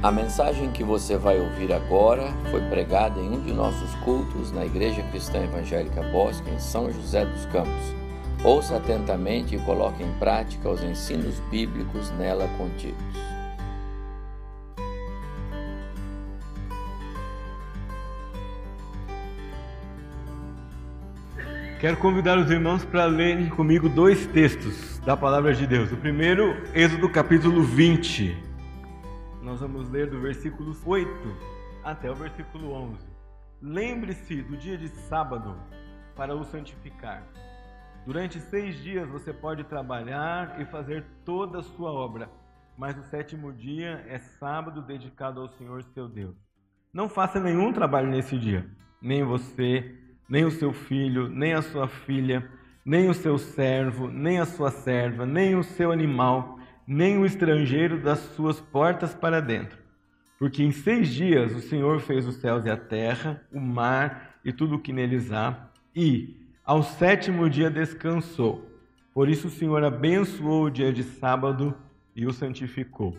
A mensagem que você vai ouvir agora foi pregada em um de nossos cultos na Igreja Cristã Evangélica Bosque, em São José dos Campos. Ouça atentamente e coloque em prática os ensinos bíblicos nela contidos. Quero convidar os irmãos para lerem comigo dois textos da Palavra de Deus. O primeiro, Êxodo capítulo 20. Nós vamos ler do versículo 8 até o versículo 11. Lembre-se do dia de sábado para o santificar. Durante seis dias você pode trabalhar e fazer toda a sua obra, mas o sétimo dia é sábado dedicado ao Senhor seu Deus. Não faça nenhum trabalho nesse dia, nem você, nem o seu filho, nem a sua filha, nem o seu servo, nem a sua serva, nem o seu animal nem o estrangeiro das suas portas para dentro. Porque em seis dias o Senhor fez os céus e a terra, o mar e tudo o que neles há, e ao sétimo dia descansou. Por isso o Senhor abençoou o dia de sábado e o santificou.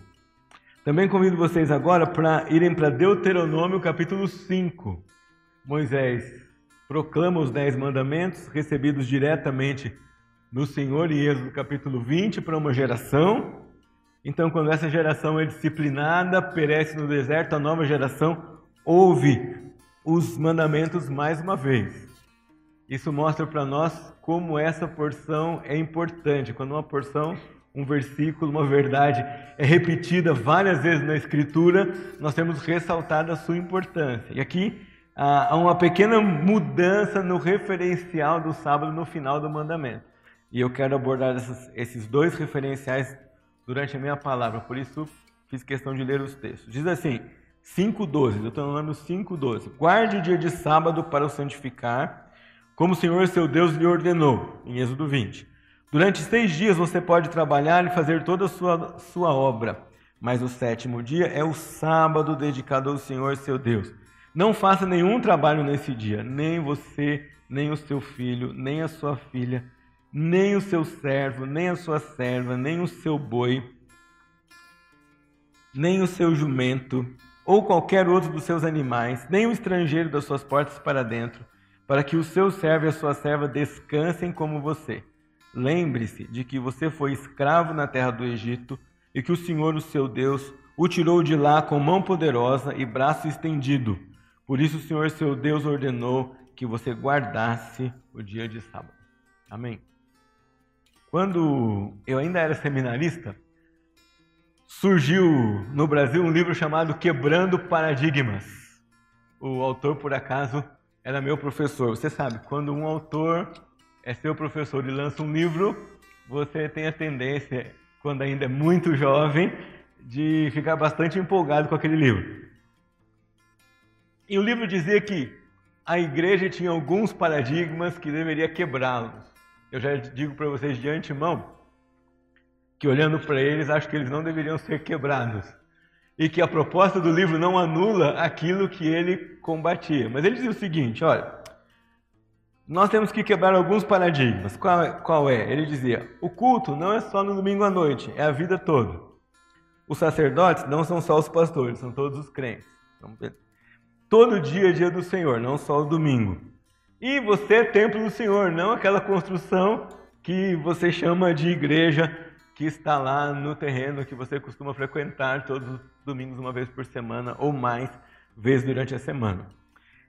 Também convido vocês agora para irem para Deuteronômio capítulo 5. Moisés proclama os dez mandamentos recebidos diretamente no Senhor em Êxodo capítulo 20 para uma geração. Então, quando essa geração é disciplinada, perece no deserto, a nova geração ouve os mandamentos mais uma vez. Isso mostra para nós como essa porção é importante. Quando uma porção, um versículo, uma verdade é repetida várias vezes na Escritura, nós temos ressaltado a sua importância. E aqui há uma pequena mudança no referencial do sábado no final do mandamento. E eu quero abordar essas, esses dois referenciais durante a minha palavra, por isso fiz questão de ler os textos. Diz assim, 5,12, eu estou falando 5,12. Guarde o dia de sábado para o santificar, como o Senhor seu Deus lhe ordenou, em Êxodo 20. Durante seis dias você pode trabalhar e fazer toda a sua, sua obra, mas o sétimo dia é o sábado dedicado ao Senhor seu Deus. Não faça nenhum trabalho nesse dia, nem você, nem o seu filho, nem a sua filha, nem o seu servo, nem a sua serva, nem o seu boi, nem o seu jumento, ou qualquer outro dos seus animais, nem o estrangeiro das suas portas para dentro, para que o seu servo e a sua serva descansem como você. Lembre-se de que você foi escravo na terra do Egito e que o Senhor, o seu Deus, o tirou de lá com mão poderosa e braço estendido. Por isso o Senhor, seu Deus, ordenou que você guardasse o dia de sábado. Amém. Quando eu ainda era seminarista, surgiu no Brasil um livro chamado Quebrando Paradigmas. O autor, por acaso, era meu professor. Você sabe, quando um autor é seu professor e lança um livro, você tem a tendência, quando ainda é muito jovem, de ficar bastante empolgado com aquele livro. E o livro dizia que a igreja tinha alguns paradigmas que deveria quebrá-los eu já digo para vocês de antemão que olhando para eles, acho que eles não deveriam ser quebrados. E que a proposta do livro não anula aquilo que ele combatia. Mas ele dizia o seguinte: olha, nós temos que quebrar alguns paradigmas. Qual é, qual é? Ele dizia: o culto não é só no domingo à noite, é a vida toda. Os sacerdotes não são só os pastores, são todos os crentes. Então, todo dia é dia do Senhor, não só o domingo. E você é templo do Senhor, não aquela construção que você chama de igreja que está lá no terreno que você costuma frequentar todos os domingos, uma vez por semana ou mais vezes durante a semana.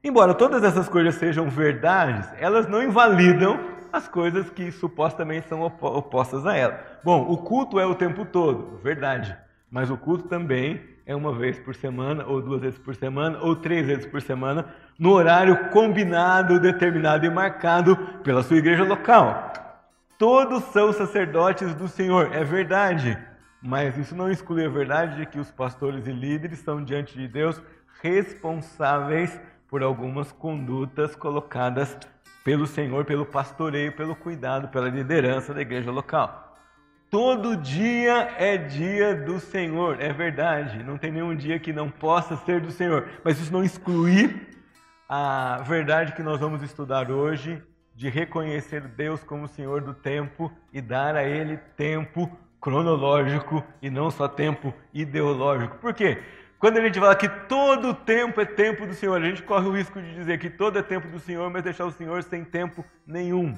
Embora todas essas coisas sejam verdades, elas não invalidam as coisas que supostamente são opostas a ela. Bom, o culto é o tempo todo, verdade, mas o culto também é uma vez por semana, ou duas vezes por semana, ou três vezes por semana, no horário combinado, determinado e marcado pela sua igreja local. Todos são sacerdotes do Senhor, é verdade, mas isso não exclui a verdade de que os pastores e líderes são diante de Deus responsáveis por algumas condutas colocadas pelo Senhor, pelo pastoreio, pelo cuidado, pela liderança da igreja local. Todo dia é dia do Senhor, é verdade. Não tem nenhum dia que não possa ser do Senhor. Mas isso não exclui a verdade que nós vamos estudar hoje de reconhecer Deus como Senhor do tempo e dar a Ele tempo cronológico e não só tempo ideológico. Por quê? Quando a gente fala que todo tempo é tempo do Senhor, a gente corre o risco de dizer que todo é tempo do Senhor, mas deixar o Senhor sem tempo nenhum.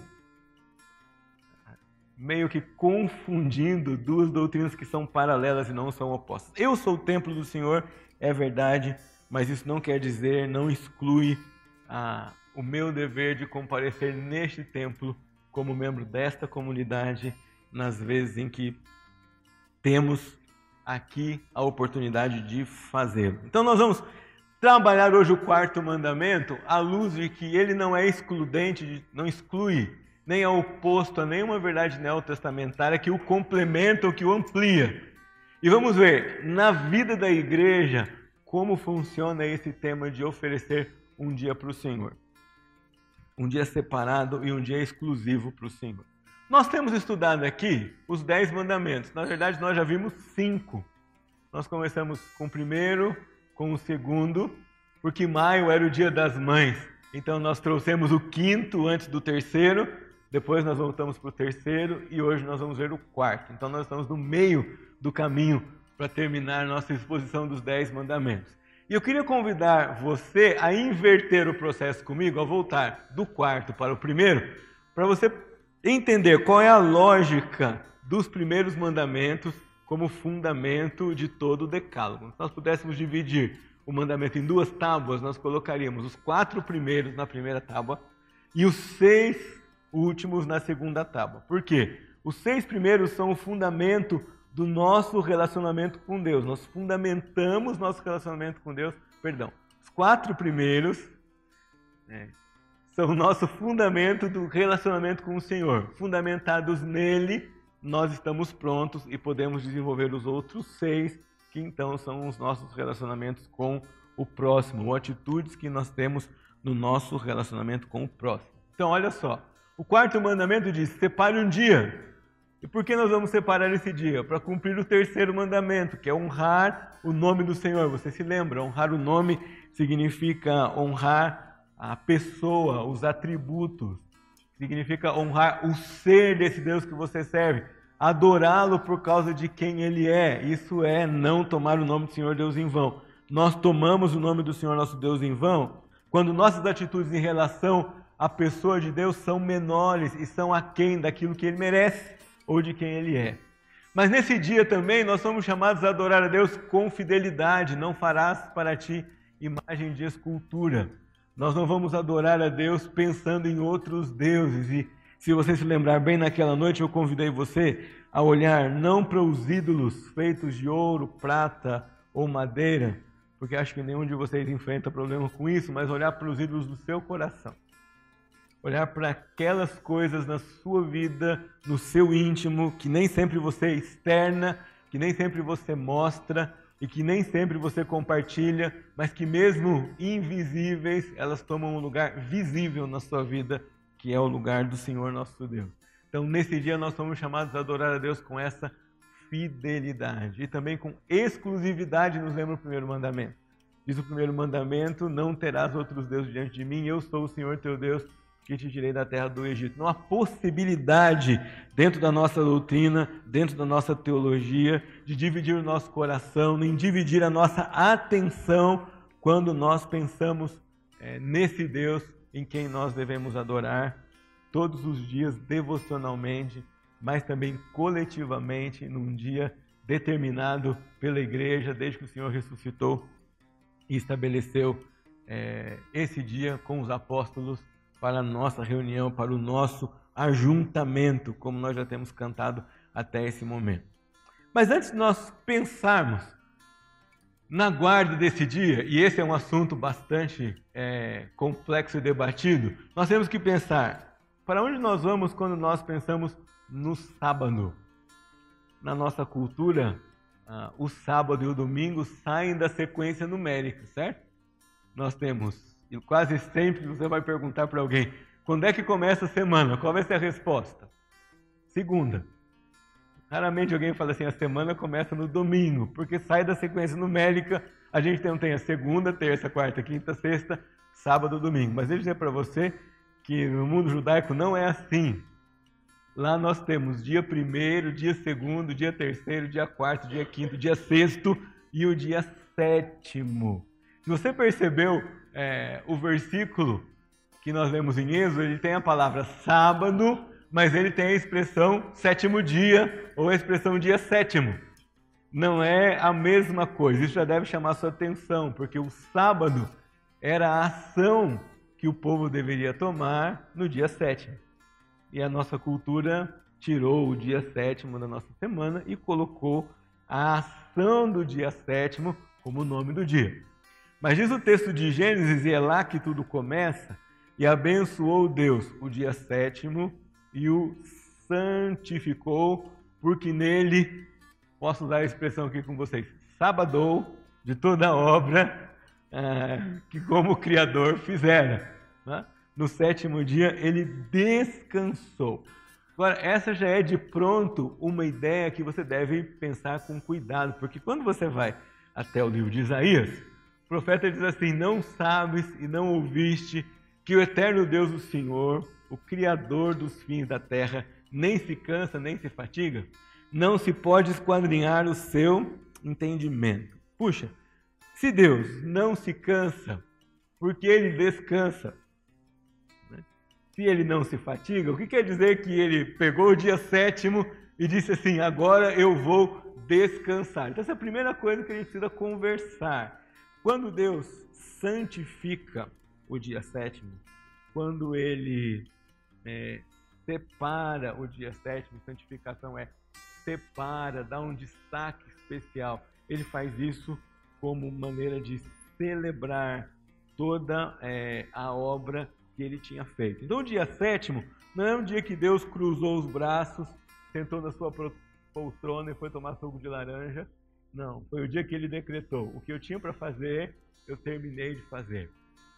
Meio que confundindo duas doutrinas que são paralelas e não são opostas. Eu sou o templo do Senhor, é verdade, mas isso não quer dizer, não exclui a, o meu dever de comparecer neste templo como membro desta comunidade nas vezes em que temos aqui a oportunidade de fazê-lo. Então nós vamos trabalhar hoje o quarto mandamento à luz de que ele não é excludente, não exclui, nem é oposto a nenhuma verdade neotestamentária que o complementa ou que o amplia. E vamos ver na vida da igreja como funciona esse tema de oferecer um dia para o Senhor. Um dia separado e um dia exclusivo para o Senhor. Nós temos estudado aqui os dez mandamentos. Na verdade, nós já vimos cinco. Nós começamos com o primeiro, com o segundo, porque maio era o dia das mães. Então nós trouxemos o quinto antes do terceiro, depois nós voltamos para o terceiro e hoje nós vamos ver o quarto. Então nós estamos no meio do caminho para terminar nossa exposição dos dez mandamentos. E eu queria convidar você a inverter o processo comigo, a voltar do quarto para o primeiro, para você entender qual é a lógica dos primeiros mandamentos como fundamento de todo o decálogo. Se nós pudéssemos dividir o mandamento em duas tábuas, nós colocaríamos os quatro primeiros na primeira tábua e os seis últimos na segunda tábua. Por quê? Os seis primeiros são o fundamento do nosso relacionamento com Deus. Nós fundamentamos nosso relacionamento com Deus. Perdão. Os quatro primeiros né, são o nosso fundamento do relacionamento com o Senhor. Fundamentados nele, nós estamos prontos e podemos desenvolver os outros seis, que então são os nossos relacionamentos com o próximo, ou atitudes que nós temos no nosso relacionamento com o próximo. Então, olha só. O quarto mandamento diz: separe um dia. E por que nós vamos separar esse dia? Para cumprir o terceiro mandamento, que é honrar o nome do Senhor. Você se lembra? Honrar o nome significa honrar a pessoa, os atributos. Significa honrar o ser desse Deus que você serve, adorá-lo por causa de quem ele é. Isso é não tomar o nome do Senhor Deus em vão. Nós tomamos o nome do Senhor nosso Deus em vão quando nossas atitudes em relação à pessoa de Deus são menores e são aquém daquilo que ele merece ou de quem ele é. Mas nesse dia também nós somos chamados a adorar a Deus com fidelidade. Não farás para ti imagem de escultura. Nós não vamos adorar a Deus pensando em outros deuses. E se você se lembrar bem naquela noite, eu convidei você a olhar não para os ídolos feitos de ouro, prata ou madeira, porque acho que nenhum de vocês enfrenta problema com isso, mas olhar para os ídolos do seu coração. Olhar para aquelas coisas na sua vida, no seu íntimo, que nem sempre você externa, que nem sempre você mostra, e que nem sempre você compartilha, mas que mesmo invisíveis, elas tomam um lugar visível na sua vida, que é o lugar do Senhor nosso Deus. Então, nesse dia nós somos chamados a adorar a Deus com essa fidelidade e também com exclusividade, nos lembra o primeiro mandamento. Diz o primeiro mandamento: Não terás outros deuses diante de mim, eu sou o Senhor teu Deus que te tirei da terra do Egito. Não há possibilidade dentro da nossa doutrina, dentro da nossa teologia, de dividir o nosso coração, nem dividir a nossa atenção quando nós pensamos é, nesse Deus em quem nós devemos adorar todos os dias devocionalmente, mas também coletivamente num dia determinado pela igreja desde que o Senhor ressuscitou e estabeleceu é, esse dia com os apóstolos para a nossa reunião, para o nosso ajuntamento, como nós já temos cantado até esse momento. Mas antes de nós pensarmos na guarda desse dia, e esse é um assunto bastante é, complexo e debatido, nós temos que pensar para onde nós vamos quando nós pensamos no sábado. Na nossa cultura, ah, o sábado e o domingo saem da sequência numérica, certo? Nós temos e quase sempre você vai perguntar para alguém: quando é que começa a semana? Qual vai ser a resposta? Segunda. Raramente alguém fala assim: a semana começa no domingo, porque sai da sequência numérica. A gente não tem a segunda, terça, quarta, quinta, sexta, sábado, domingo. Mas deixa eu dizer para você que no mundo judaico não é assim. Lá nós temos dia primeiro, dia segundo, dia terceiro, dia quarto, dia quinto, dia sexto e o dia sétimo. Se você percebeu é, o versículo que nós lemos em Êxodo, ele tem a palavra sábado, mas ele tem a expressão sétimo dia ou a expressão dia sétimo. Não é a mesma coisa. Isso já deve chamar sua atenção, porque o sábado era a ação que o povo deveria tomar no dia sétimo. E a nossa cultura tirou o dia sétimo da nossa semana e colocou a ação do dia sétimo como nome do dia. Mas diz o texto de Gênesis, e é lá que tudo começa, e abençoou Deus o dia sétimo e o santificou, porque nele, posso usar a expressão aqui com vocês, sabadou de toda a obra ah, que como Criador fizera. Né? No sétimo dia ele descansou. Agora, essa já é de pronto uma ideia que você deve pensar com cuidado, porque quando você vai até o livro de Isaías, profeta diz assim: Não sabes e não ouviste que o eterno Deus, o Senhor, o Criador dos fins da terra, nem se cansa nem se fatiga? Não se pode esquadrinhar o seu entendimento. Puxa, se Deus não se cansa, porque ele descansa, se ele não se fatiga, o que quer dizer que ele pegou o dia sétimo e disse assim: agora eu vou descansar? Então, essa é a primeira coisa que a gente precisa conversar. Quando Deus santifica o dia sétimo, quando ele é, separa o dia sétimo, santificação é separa, dá um destaque especial. Ele faz isso como maneira de celebrar toda é, a obra que ele tinha feito. Então, o dia sétimo não é um dia que Deus cruzou os braços, sentou na sua poltrona e foi tomar suco de laranja. Não, foi o dia que ele decretou: o que eu tinha para fazer, eu terminei de fazer.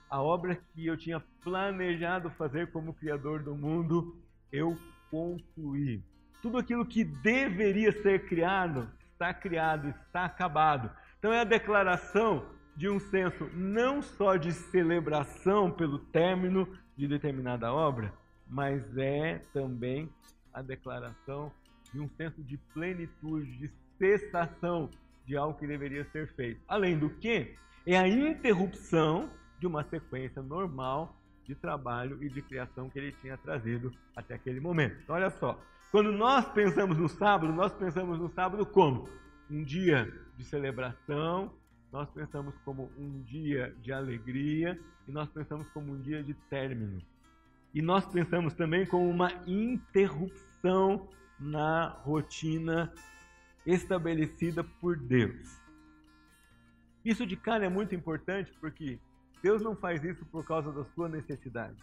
A obra que eu tinha planejado fazer como Criador do mundo, eu concluí. Tudo aquilo que deveria ser criado, está criado, está acabado. Então é a declaração de um senso não só de celebração pelo término de determinada obra, mas é também a declaração de um senso de plenitude, de cessação de algo que deveria ser feito. Além do que, é a interrupção de uma sequência normal de trabalho e de criação que ele tinha trazido até aquele momento. Então, olha só, quando nós pensamos no sábado, nós pensamos no sábado como um dia de celebração, nós pensamos como um dia de alegria e nós pensamos como um dia de término. E nós pensamos também como uma interrupção na rotina estabelecida por Deus. Isso de cara é muito importante porque Deus não faz isso por causa da sua necessidade.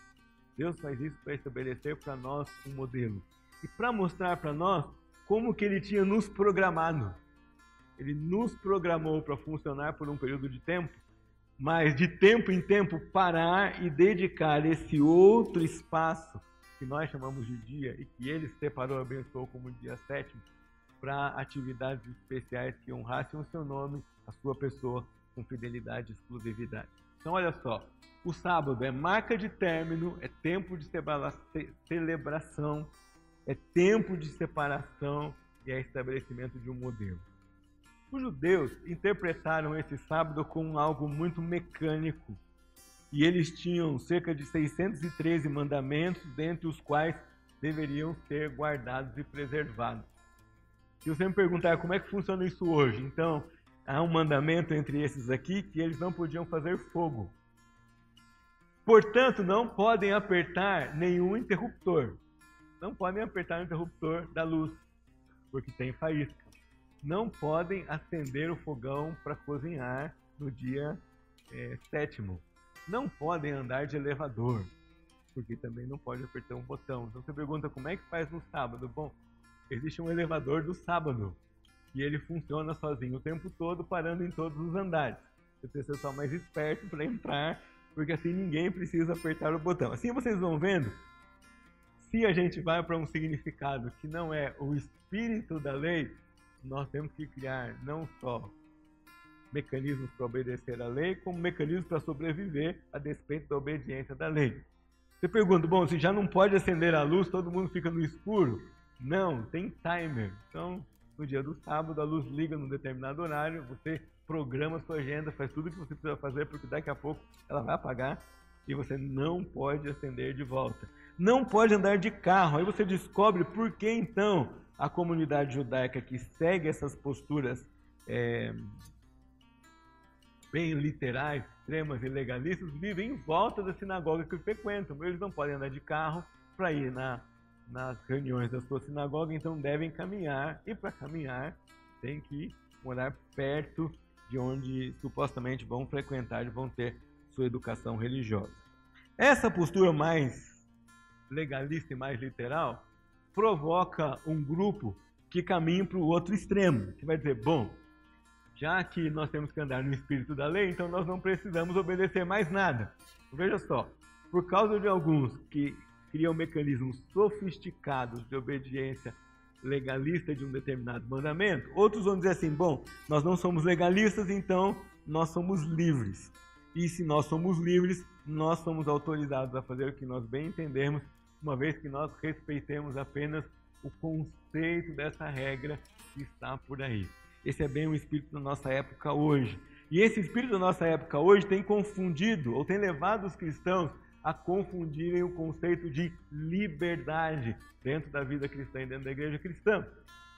Deus faz isso para estabelecer para nós um modelo e para mostrar para nós como que ele tinha nos programado ele nos programou para funcionar por um período de tempo, mas de tempo em tempo parar e dedicar esse outro espaço que nós chamamos de dia e que ele separou e abençoou como dia sétimo para atividades especiais que honrassem o seu nome, a sua pessoa, com fidelidade e exclusividade. Então, olha só, o sábado é marca de término, é tempo de celebração, é tempo de separação e é estabelecimento de um modelo. Os judeus interpretaram esse sábado como algo muito mecânico. E eles tinham cerca de 613 mandamentos, dentre os quais deveriam ser guardados e preservados. Se você me perguntar como é que funciona isso hoje, então há um mandamento entre esses aqui que eles não podiam fazer fogo. Portanto, não podem apertar nenhum interruptor. Não podem apertar o interruptor da luz, porque tem faísca não podem acender o fogão para cozinhar no dia é, sétimo. Não podem andar de elevador, porque também não pode apertar um botão. Então você pergunta como é que faz no sábado? Bom, existe um elevador do sábado e ele funciona sozinho o tempo todo, parando em todos os andares. Você precisa só mais esperto para entrar, porque assim ninguém precisa apertar o botão. Assim vocês vão vendo, se a gente vai para um significado que não é o espírito da lei, nós temos que criar não só mecanismos para obedecer à lei, como mecanismos para sobreviver a despeito da obediência da lei. Você pergunta, bom, se já não pode acender a luz, todo mundo fica no escuro? Não, tem timer. Então, no dia do sábado, a luz liga num determinado horário, você programa sua agenda, faz tudo o que você precisa fazer, porque daqui a pouco ela vai apagar e você não pode acender de volta. Não pode andar de carro. Aí você descobre por que então a comunidade judaica que segue essas posturas é, bem literais, extremas e legalistas, vivem em volta da sinagoga que frequentam. Eles não podem andar de carro para ir na, nas reuniões da sua sinagoga, então devem caminhar. E para caminhar, tem que morar perto de onde supostamente vão frequentar, vão ter sua educação religiosa. Essa postura mais legalista e mais literal provoca um grupo que caminha para o outro extremo, que vai dizer, bom, já que nós temos que andar no espírito da lei, então nós não precisamos obedecer mais nada. Veja só, por causa de alguns que criam mecanismos sofisticados de obediência legalista de um determinado mandamento, outros vão dizer assim: bom, nós não somos legalistas, então nós somos livres. E se nós somos livres, nós somos autorizados a fazer o que nós bem entendemos, uma vez que nós respeitemos apenas o conceito dessa regra que está por aí. Esse é bem o espírito da nossa época hoje. E esse espírito da nossa época hoje tem confundido, ou tem levado os cristãos a confundirem o conceito de liberdade dentro da vida cristã e dentro da igreja cristã.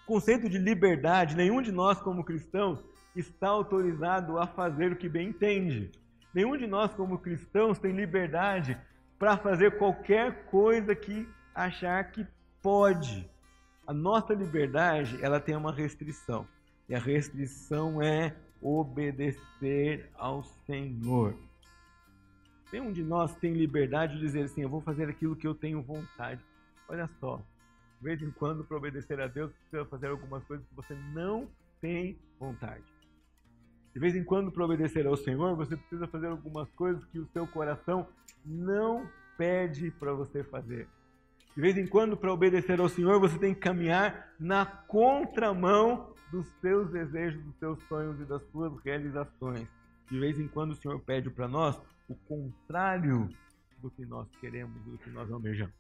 O conceito de liberdade, nenhum de nós, como cristãos, está autorizado a fazer o que bem entende. Nenhum de nós, como cristãos, tem liberdade para fazer qualquer coisa que achar que pode. A nossa liberdade, ela tem uma restrição. E a restrição é obedecer ao Senhor. Nenhum de nós tem liberdade de dizer assim: eu vou fazer aquilo que eu tenho vontade. Olha só, de vez em quando, para obedecer a Deus, precisa fazer algumas coisas que você não tem vontade. De vez em quando, para obedecer ao Senhor, você precisa fazer algumas coisas que o seu coração não pede para você fazer. De vez em quando, para obedecer ao Senhor, você tem que caminhar na contramão dos seus desejos, dos seus sonhos e das suas realizações. De vez em quando, o Senhor pede para nós o contrário do que nós queremos, do que nós almejamos.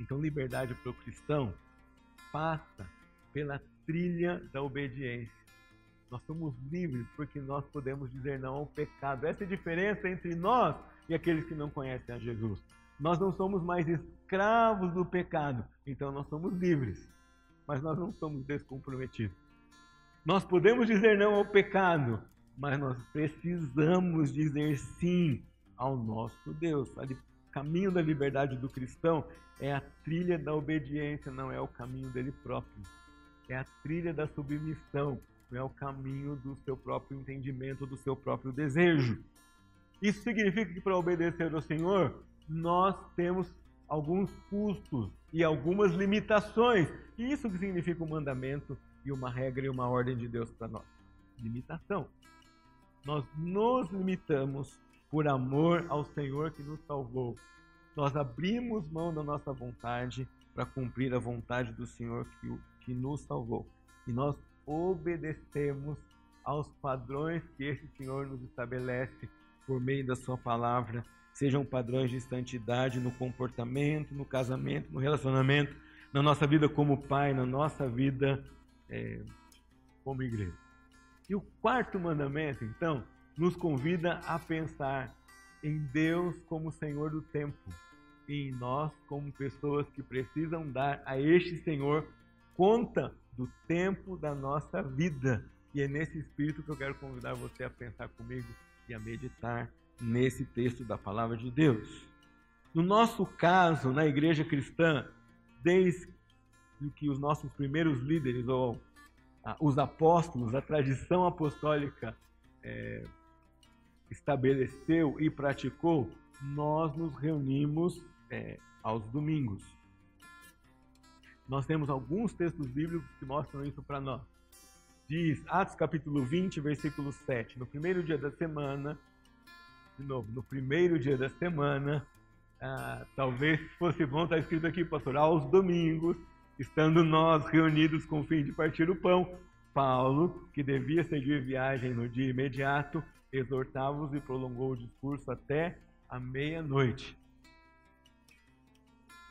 Então, liberdade para o cristão passa pela trilha da obediência. Nós somos livres porque nós podemos dizer não ao pecado. Essa é a diferença entre nós e aqueles que não conhecem a Jesus. Nós não somos mais escravos do pecado, então nós somos livres, mas nós não somos descomprometidos. Nós podemos dizer não ao pecado, mas nós precisamos dizer sim ao nosso Deus. O caminho da liberdade do cristão é a trilha da obediência, não é o caminho dele próprio. É a trilha da submissão, não é o caminho do seu próprio entendimento, do seu próprio desejo. Isso significa que para obedecer ao Senhor, nós temos alguns custos e algumas limitações. E isso que significa um mandamento e uma regra e uma ordem de Deus para nós. Limitação. Nós nos limitamos por amor ao Senhor que nos salvou. Nós abrimos mão da nossa vontade para cumprir a vontade do Senhor que, que nos salvou. E nós obedecemos aos padrões que esse Senhor nos estabelece por meio da Sua palavra, sejam padrões de santidade no comportamento, no casamento, no relacionamento, na nossa vida como pai, na nossa vida é, como igreja. E o quarto mandamento, então, nos convida a pensar em Deus como Senhor do tempo e em nós como pessoas que precisam dar a este Senhor conta do tempo da nossa vida. E é nesse espírito que eu quero convidar você a pensar comigo e a meditar nesse texto da palavra de Deus. No nosso caso, na igreja cristã, desde que os nossos primeiros líderes, ou os apóstolos, a tradição apostólica é, estabeleceu e praticou, nós nos reunimos é, aos domingos. Nós temos alguns textos bíblicos que mostram isso para nós. Diz Atos capítulo 20, versículo 7. No primeiro dia da semana, de novo, no primeiro dia da semana, ah, talvez fosse bom estar escrito aqui, pastor, aos domingos, estando nós reunidos com o fim de partir o pão, Paulo, que devia seguir viagem no dia imediato, exortava-os e prolongou o discurso até a meia-noite.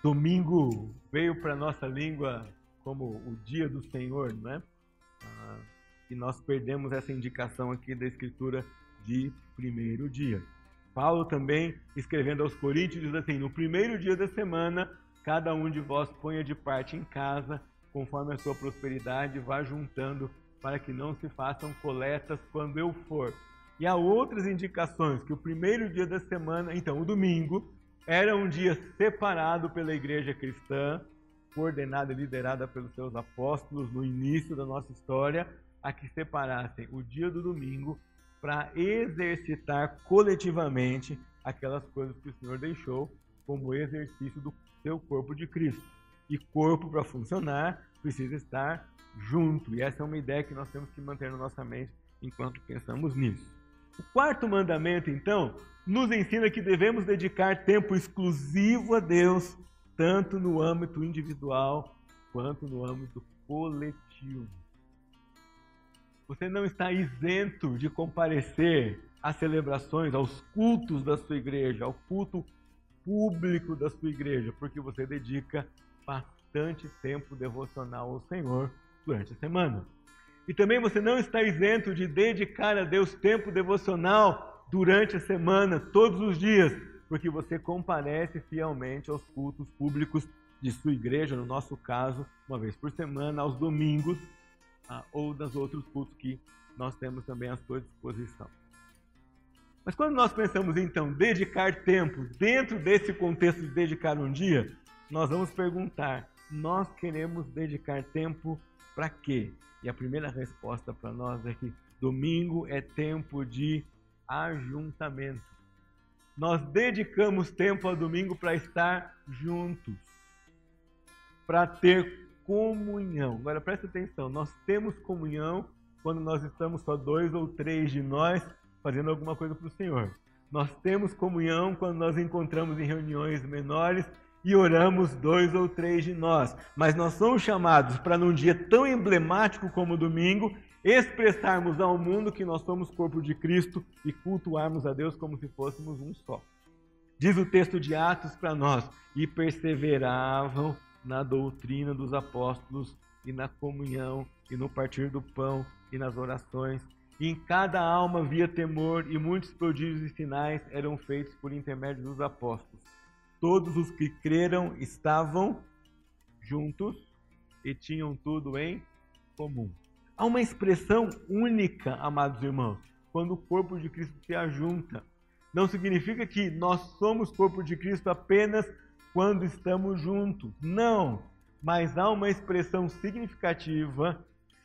Domingo veio para nossa língua como o dia do Senhor, né? Ah, e nós perdemos essa indicação aqui da Escritura de primeiro dia. Paulo também, escrevendo aos Coríntios, diz assim: No primeiro dia da semana, cada um de vós ponha de parte em casa, conforme a sua prosperidade, vá juntando, para que não se façam coletas quando eu for. E há outras indicações que o primeiro dia da semana, então o domingo, era um dia separado pela igreja cristã, coordenada e liderada pelos seus apóstolos no início da nossa história, a que separassem o dia do domingo para exercitar coletivamente aquelas coisas que o Senhor deixou como exercício do seu corpo de Cristo. E corpo para funcionar precisa estar junto. E essa é uma ideia que nós temos que manter na nossa mente enquanto pensamos nisso. O quarto mandamento, então, nos ensina que devemos dedicar tempo exclusivo a Deus, tanto no âmbito individual quanto no âmbito coletivo. Você não está isento de comparecer às celebrações, aos cultos da sua igreja, ao culto público da sua igreja, porque você dedica bastante tempo devocional ao Senhor durante a semana. E também você não está isento de dedicar a Deus tempo devocional durante a semana, todos os dias, porque você comparece fielmente aos cultos públicos de sua igreja, no nosso caso, uma vez por semana, aos domingos, ah, ou das outros cultos que nós temos também à sua disposição. Mas quando nós pensamos então dedicar tempo dentro desse contexto de dedicar um dia, nós vamos perguntar: nós queremos dedicar tempo para quê? E a primeira resposta para nós é que domingo é tempo de ajuntamento. Nós dedicamos tempo ao domingo para estar juntos, para ter comunhão. Agora presta atenção, nós temos comunhão quando nós estamos só dois ou três de nós fazendo alguma coisa para o Senhor. Nós temos comunhão quando nós encontramos em reuniões menores e oramos dois ou três de nós. Mas nós somos chamados para, num dia tão emblemático como o domingo, expressarmos ao mundo que nós somos corpo de Cristo e cultuarmos a Deus como se fôssemos um só. Diz o texto de Atos para nós: e perseveravam na doutrina dos apóstolos e na comunhão e no partir do pão e nas orações. E em cada alma havia temor e muitos prodígios e sinais eram feitos por intermédio dos apóstolos. Todos os que creram estavam juntos e tinham tudo em comum. Há uma expressão única, amados irmãos, quando o corpo de Cristo se ajunta. Não significa que nós somos corpo de Cristo apenas quando estamos juntos. Não, mas há uma expressão significativa,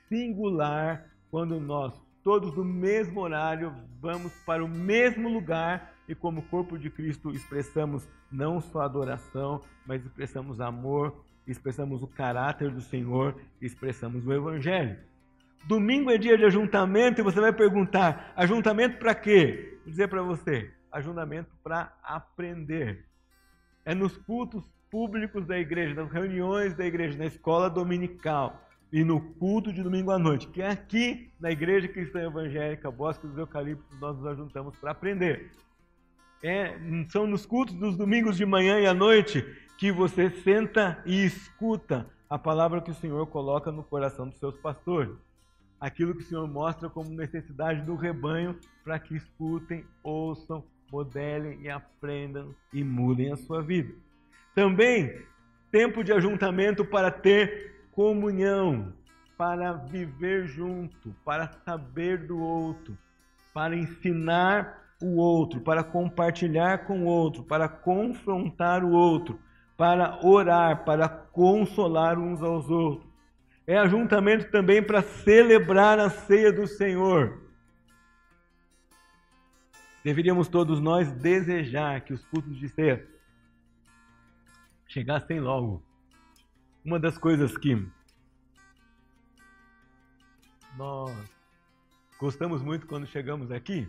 singular, quando nós, todos no mesmo horário, vamos para o mesmo lugar e, como corpo de Cristo, expressamos não só adoração, mas expressamos amor, expressamos o caráter do Senhor, expressamos o Evangelho. Domingo é dia de ajuntamento e você vai perguntar: ajuntamento para quê? Vou dizer para você: ajuntamento para aprender é nos cultos públicos da igreja, nas reuniões da igreja, na escola dominical e no culto de domingo à noite, que é aqui na Igreja Cristã Evangélica Bosque dos Eucaliptos nós nos ajuntamos para aprender. É, são nos cultos dos domingos de manhã e à noite que você senta e escuta a palavra que o Senhor coloca no coração dos seus pastores. Aquilo que o Senhor mostra como necessidade do rebanho para que escutem, ouçam modelem e aprendam e mudem a sua vida. Também tempo de ajuntamento para ter comunhão, para viver junto, para saber do outro, para ensinar o outro, para compartilhar com o outro, para confrontar o outro, para orar, para consolar uns aos outros. É ajuntamento também para celebrar a ceia do Senhor Deveríamos todos nós desejar que os cultos de ceia chegassem logo. Uma das coisas que nós gostamos muito quando chegamos aqui,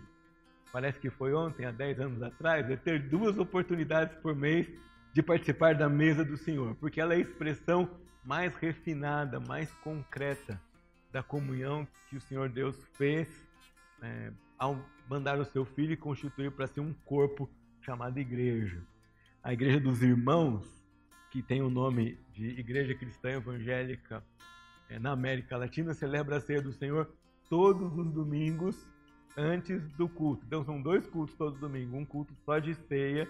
parece que foi ontem, há 10 anos atrás, é ter duas oportunidades por mês de participar da mesa do Senhor, porque ela é a expressão mais refinada, mais concreta da comunhão que o Senhor Deus fez é, ao mandar o seu filho e constituir para si um corpo chamado igreja. A igreja dos irmãos, que tem o nome de Igreja Cristã Evangélica é, na América Latina, celebra a ceia do Senhor todos os domingos antes do culto. Então são dois cultos todos os domingos, um culto só de ceia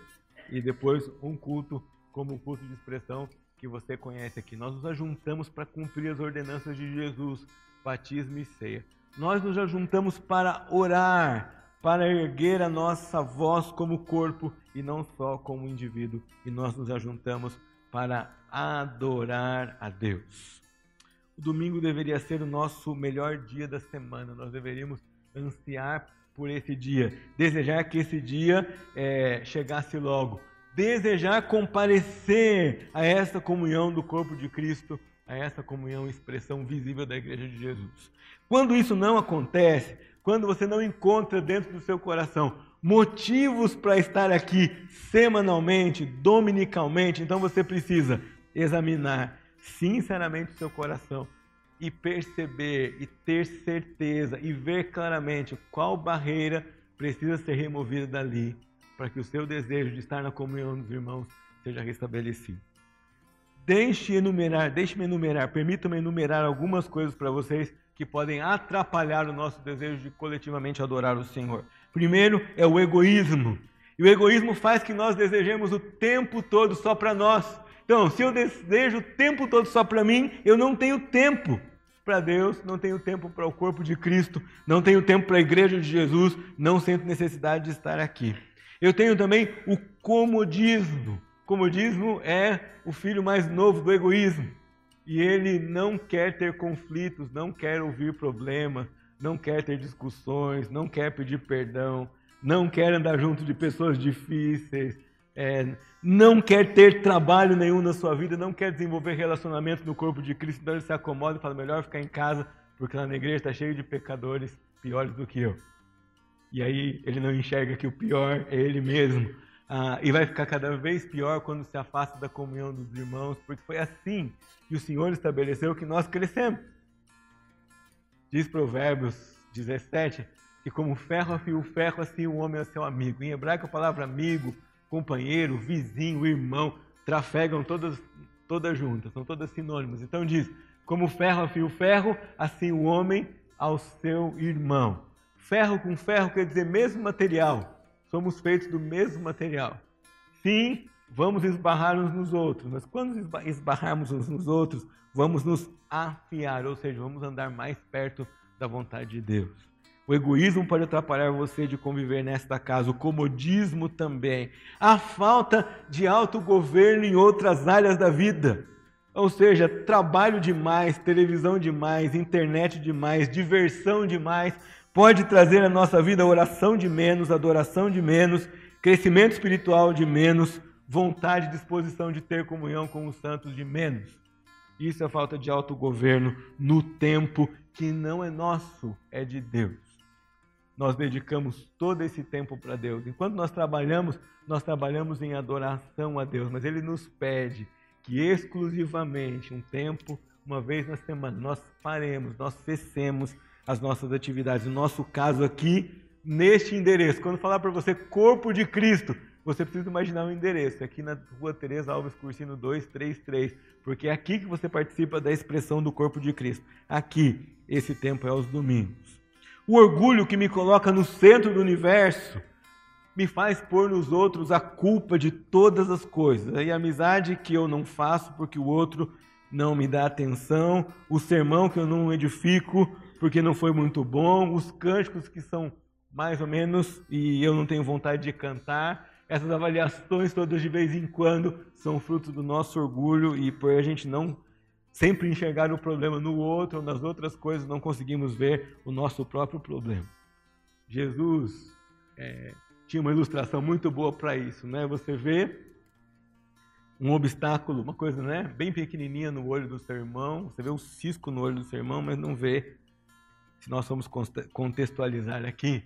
e depois um culto como culto de expressão que você conhece aqui. Nós nos ajuntamos para cumprir as ordenanças de Jesus, batismo e ceia. Nós nos ajuntamos para orar, para erguer a nossa voz como corpo e não só como indivíduo. E nós nos ajuntamos para adorar a Deus. O domingo deveria ser o nosso melhor dia da semana. Nós deveríamos ansiar por esse dia, desejar que esse dia é, chegasse logo, desejar comparecer a essa comunhão do corpo de Cristo, a essa comunhão, expressão visível da Igreja de Jesus. Quando isso não acontece, quando você não encontra dentro do seu coração motivos para estar aqui semanalmente, dominicalmente, então você precisa examinar sinceramente o seu coração e perceber e ter certeza e ver claramente qual barreira precisa ser removida dali para que o seu desejo de estar na comunhão dos irmãos seja restabelecido. Deixe enumerar, deixe-me enumerar, permita-me enumerar algumas coisas para vocês que podem atrapalhar o nosso desejo de coletivamente adorar o Senhor. Primeiro é o egoísmo. E o egoísmo faz que nós desejemos o tempo todo só para nós. Então, se eu desejo o tempo todo só para mim, eu não tenho tempo para Deus, não tenho tempo para o corpo de Cristo, não tenho tempo para a igreja de Jesus, não sinto necessidade de estar aqui. Eu tenho também o comodismo. Comodismo é o filho mais novo do egoísmo. E ele não quer ter conflitos, não quer ouvir problemas, não quer ter discussões, não quer pedir perdão, não quer andar junto de pessoas difíceis, é, não quer ter trabalho nenhum na sua vida, não quer desenvolver relacionamentos no corpo de Cristo, então ele se acomoda e fala: melhor ficar em casa, porque lá na igreja está cheio de pecadores piores do que eu. E aí ele não enxerga que o pior é ele mesmo. Ah, e vai ficar cada vez pior quando se afasta da comunhão dos irmãos, porque foi assim que o Senhor estabeleceu que nós crescemos. Diz Provérbios 17 que como ferro afia o ferro, assim o homem é seu amigo. Em hebraico a palavra amigo companheiro, vizinho, irmão, trafegam todas, todas juntas, são todas sinônimas. Então diz: como ferro afia o ferro, assim o homem ao seu irmão. Ferro com ferro quer dizer mesmo material. Somos feitos do mesmo material. Sim, vamos esbarrar uns nos outros, mas quando esbarrarmos uns nos outros, vamos nos afiar, ou seja, vamos andar mais perto da vontade de Deus. O egoísmo pode atrapalhar você de conviver nesta casa, o comodismo também, a falta de autogoverno em outras áreas da vida. Ou seja, trabalho demais, televisão demais, internet demais, diversão demais, pode trazer à nossa vida oração de menos, adoração de menos, crescimento espiritual de menos, vontade e disposição de ter comunhão com os santos de menos. Isso é falta de autogoverno no tempo que não é nosso, é de Deus nós dedicamos todo esse tempo para Deus. Enquanto nós trabalhamos, nós trabalhamos em adoração a Deus, mas Ele nos pede que exclusivamente um tempo, uma vez na semana, nós paremos, nós cessemos as nossas atividades. No nosso caso aqui, neste endereço, quando falar para você corpo de Cristo, você precisa imaginar o um endereço, aqui na rua Teresa Alves Cursino 233, porque é aqui que você participa da expressão do corpo de Cristo. Aqui, esse tempo é aos domingos. O orgulho que me coloca no centro do universo me faz pôr nos outros a culpa de todas as coisas. E a amizade que eu não faço porque o outro não me dá atenção, o sermão que eu não edifico porque não foi muito bom, os cânticos que são mais ou menos e eu não tenho vontade de cantar. Essas avaliações todas de vez em quando são fruto do nosso orgulho e por a gente não sempre enxergar o problema no outro ou nas outras coisas, não conseguimos ver o nosso próprio problema. Jesus é, tinha uma ilustração muito boa para isso, né? Você vê um obstáculo, uma coisa, né, bem pequenininha no olho do seu irmão, você vê um cisco no olho do seu irmão, mas não vê. Se nós vamos contextualizar aqui,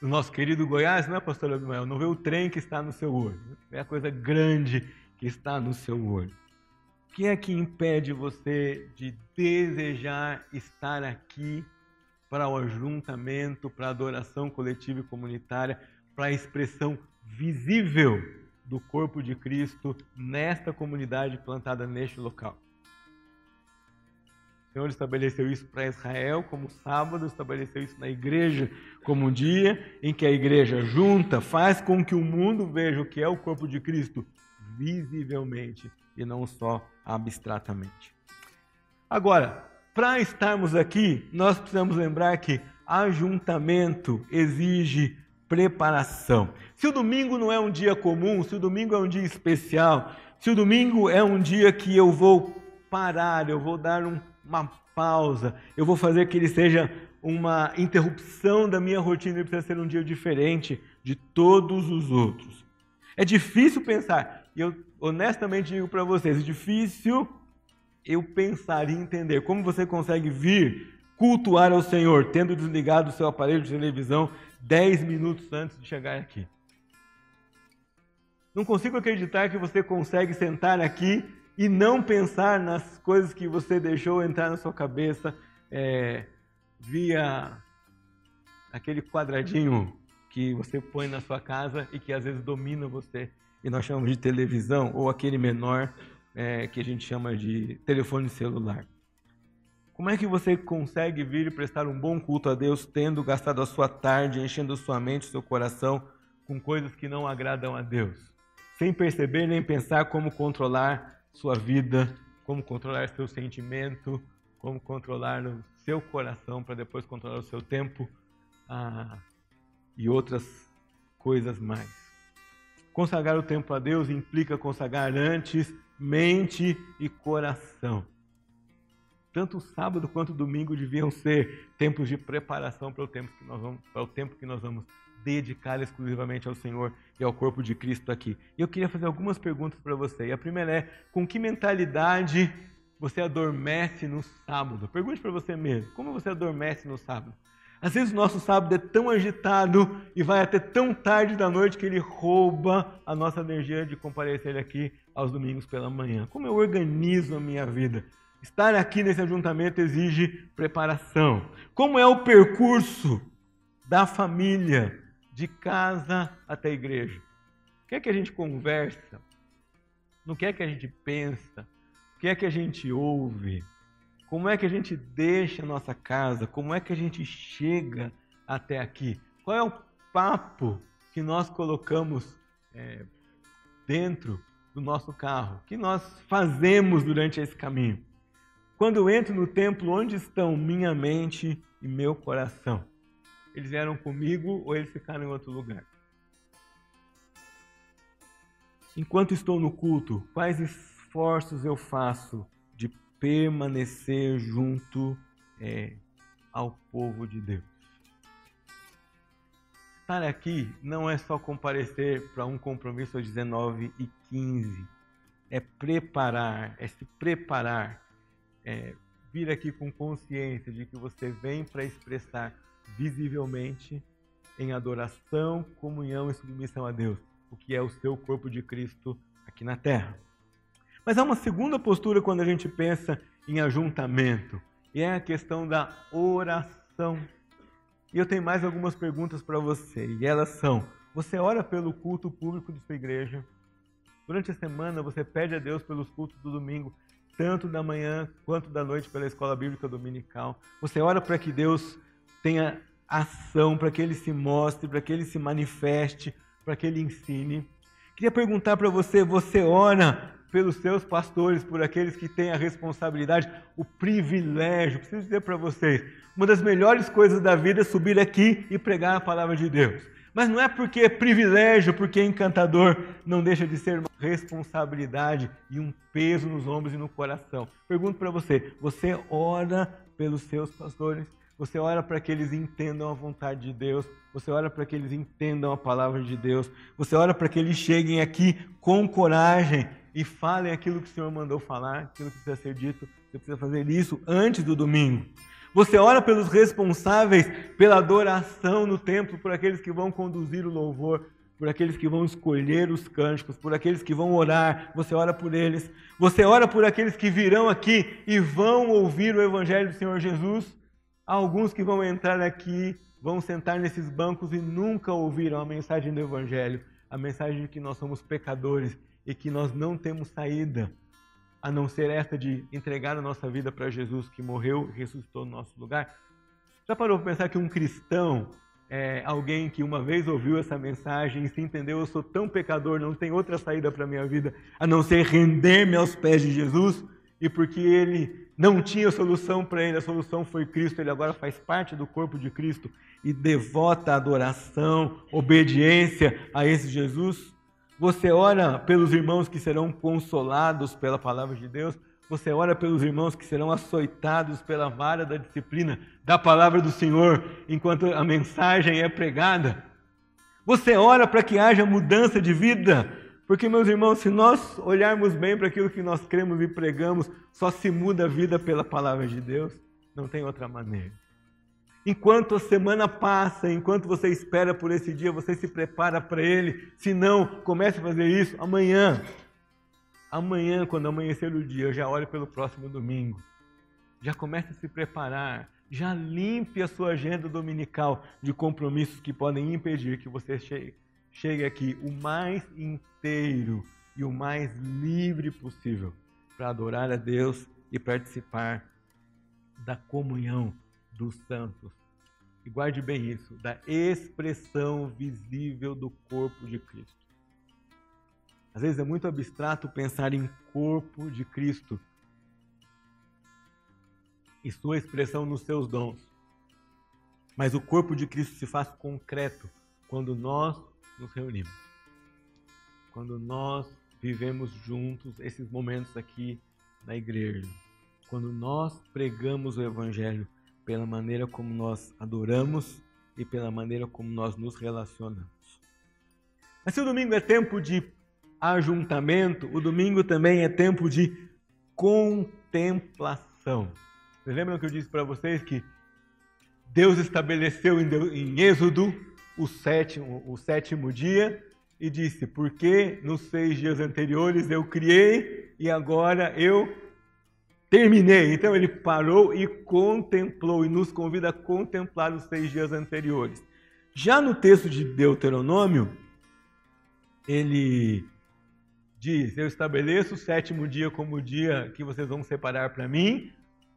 o nosso querido Goiás, não é, pastor Abimael? Não vê o trem que está no seu olho, vê a coisa grande que está no seu olho que é que impede você de desejar estar aqui para o ajuntamento, para a adoração coletiva e comunitária, para a expressão visível do corpo de Cristo nesta comunidade plantada neste local. Senhor estabeleceu isso para Israel como sábado, estabeleceu isso na igreja como um dia em que a igreja junta faz com que o mundo veja o que é o corpo de Cristo visivelmente e não só abstratamente. Agora, para estarmos aqui, nós precisamos lembrar que ajuntamento exige preparação. Se o domingo não é um dia comum, se o domingo é um dia especial, se o domingo é um dia que eu vou parar, eu vou dar um, uma pausa, eu vou fazer que ele seja uma interrupção da minha rotina, ele precisa ser um dia diferente de todos os outros. É difícil pensar, e eu honestamente digo para vocês, é difícil eu pensar e entender como você consegue vir cultuar ao Senhor, tendo desligado o seu aparelho de televisão 10 minutos antes de chegar aqui. Não consigo acreditar que você consegue sentar aqui e não pensar nas coisas que você deixou entrar na sua cabeça é, via aquele quadradinho que você põe na sua casa e que às vezes domina você e nós chamamos de televisão ou aquele menor é, que a gente chama de telefone celular. Como é que você consegue vir e prestar um bom culto a Deus tendo gastado a sua tarde enchendo sua mente, seu coração com coisas que não agradam a Deus? Sem perceber nem pensar como controlar sua vida, como controlar seu sentimento, como controlar o seu coração para depois controlar o seu tempo ah, e outras coisas mais. Consagrar o tempo a Deus implica consagrar antes mente e coração. Tanto o sábado quanto o domingo deviam ser tempos de preparação para o tempo que nós vamos, para o tempo que nós vamos dedicar exclusivamente ao Senhor e ao corpo de Cristo aqui. E eu queria fazer algumas perguntas para você. E a primeira é: com que mentalidade você adormece no sábado? Pergunte para você mesmo: como você adormece no sábado? Às vezes o nosso sábado é tão agitado e vai até tão tarde da noite que ele rouba a nossa energia de comparecer aqui aos domingos pela manhã. Como eu organizo a minha vida? Estar aqui nesse ajuntamento exige preparação. Como é o percurso da família, de casa até a igreja? O que é que a gente conversa? No que é que a gente pensa? O que é que a gente ouve? Como é que a gente deixa a nossa casa? Como é que a gente chega até aqui? Qual é o papo que nós colocamos é, dentro do nosso carro? O que nós fazemos durante esse caminho? Quando eu entro no templo, onde estão minha mente e meu coração? Eles vieram comigo ou eles ficaram em outro lugar? Enquanto estou no culto, quais esforços eu faço permanecer junto é, ao povo de Deus. Estar aqui não é só comparecer para um compromisso às 19 e 15, é preparar, é se preparar, é vir aqui com consciência de que você vem para expressar visivelmente em adoração, comunhão e submissão a Deus, o que é o seu corpo de Cristo aqui na terra. Mas há uma segunda postura quando a gente pensa em ajuntamento, e é a questão da oração. E eu tenho mais algumas perguntas para você, e elas são: você ora pelo culto público de sua igreja? Durante a semana você pede a Deus pelos cultos do domingo, tanto da manhã quanto da noite pela escola bíblica dominical. Você ora para que Deus tenha ação, para que ele se mostre, para que ele se manifeste, para que ele ensine. Queria perguntar para você: você ora pelos seus pastores, por aqueles que têm a responsabilidade, o privilégio. Preciso dizer para vocês, uma das melhores coisas da vida é subir aqui e pregar a palavra de Deus. Mas não é porque é privilégio, porque é encantador, não deixa de ser uma responsabilidade e um peso nos ombros e no coração. Pergunto para você: você ora pelos seus pastores? Você ora para que eles entendam a vontade de Deus, você ora para que eles entendam a palavra de Deus, você ora para que eles cheguem aqui com coragem e falem aquilo que o Senhor mandou falar, aquilo que precisa ser dito. Você precisa fazer isso antes do domingo. Você ora pelos responsáveis pela adoração no templo, por aqueles que vão conduzir o louvor, por aqueles que vão escolher os cânticos, por aqueles que vão orar, você ora por eles. Você ora por aqueles que virão aqui e vão ouvir o Evangelho do Senhor Jesus. Alguns que vão entrar aqui, vão sentar nesses bancos e nunca ouviram a mensagem do Evangelho a mensagem de que nós somos pecadores e que nós não temos saída a não ser esta de entregar a nossa vida para Jesus que morreu e ressuscitou no nosso lugar. Já parou para pensar que um cristão é alguém que uma vez ouviu essa mensagem e se entendeu, eu sou tão pecador, não tem outra saída para a minha vida a não ser render-me aos pés de Jesus? E porque ele não tinha solução para ele, a solução foi Cristo, ele agora faz parte do corpo de Cristo e devota adoração, obediência a esse Jesus. Você ora pelos irmãos que serão consolados pela palavra de Deus, você ora pelos irmãos que serão açoitados pela vara da disciplina da palavra do Senhor enquanto a mensagem é pregada. Você ora para que haja mudança de vida, porque, meus irmãos, se nós olharmos bem para aquilo que nós cremos e pregamos, só se muda a vida pela palavra de Deus, não tem outra maneira. Enquanto a semana passa, enquanto você espera por esse dia, você se prepara para ele. Se não, comece a fazer isso amanhã. Amanhã, quando amanhecer o dia, já olho pelo próximo domingo. Já comece a se preparar. Já limpe a sua agenda dominical de compromissos que podem impedir que você chegue, chegue aqui o mais inteiro e o mais livre possível para adorar a Deus e participar da comunhão dos santos. E guarde bem isso, da expressão visível do corpo de Cristo. Às vezes é muito abstrato pensar em corpo de Cristo e sua expressão nos seus dons. Mas o corpo de Cristo se faz concreto quando nós nos reunimos. Quando nós vivemos juntos esses momentos aqui na igreja. Quando nós pregamos o Evangelho pela maneira como nós adoramos e pela maneira como nós nos relacionamos. Mas se o domingo é tempo de ajuntamento, o domingo também é tempo de contemplação. Vocês lembram que eu disse para vocês que Deus estabeleceu em Êxodo o sétimo, o sétimo dia e disse: Porque nos seis dias anteriores eu criei e agora eu terminei. Então ele parou e contemplou e nos convida a contemplar os seis dias anteriores. Já no texto de Deuteronômio, ele diz: Eu estabeleço o sétimo dia como o dia que vocês vão separar para mim,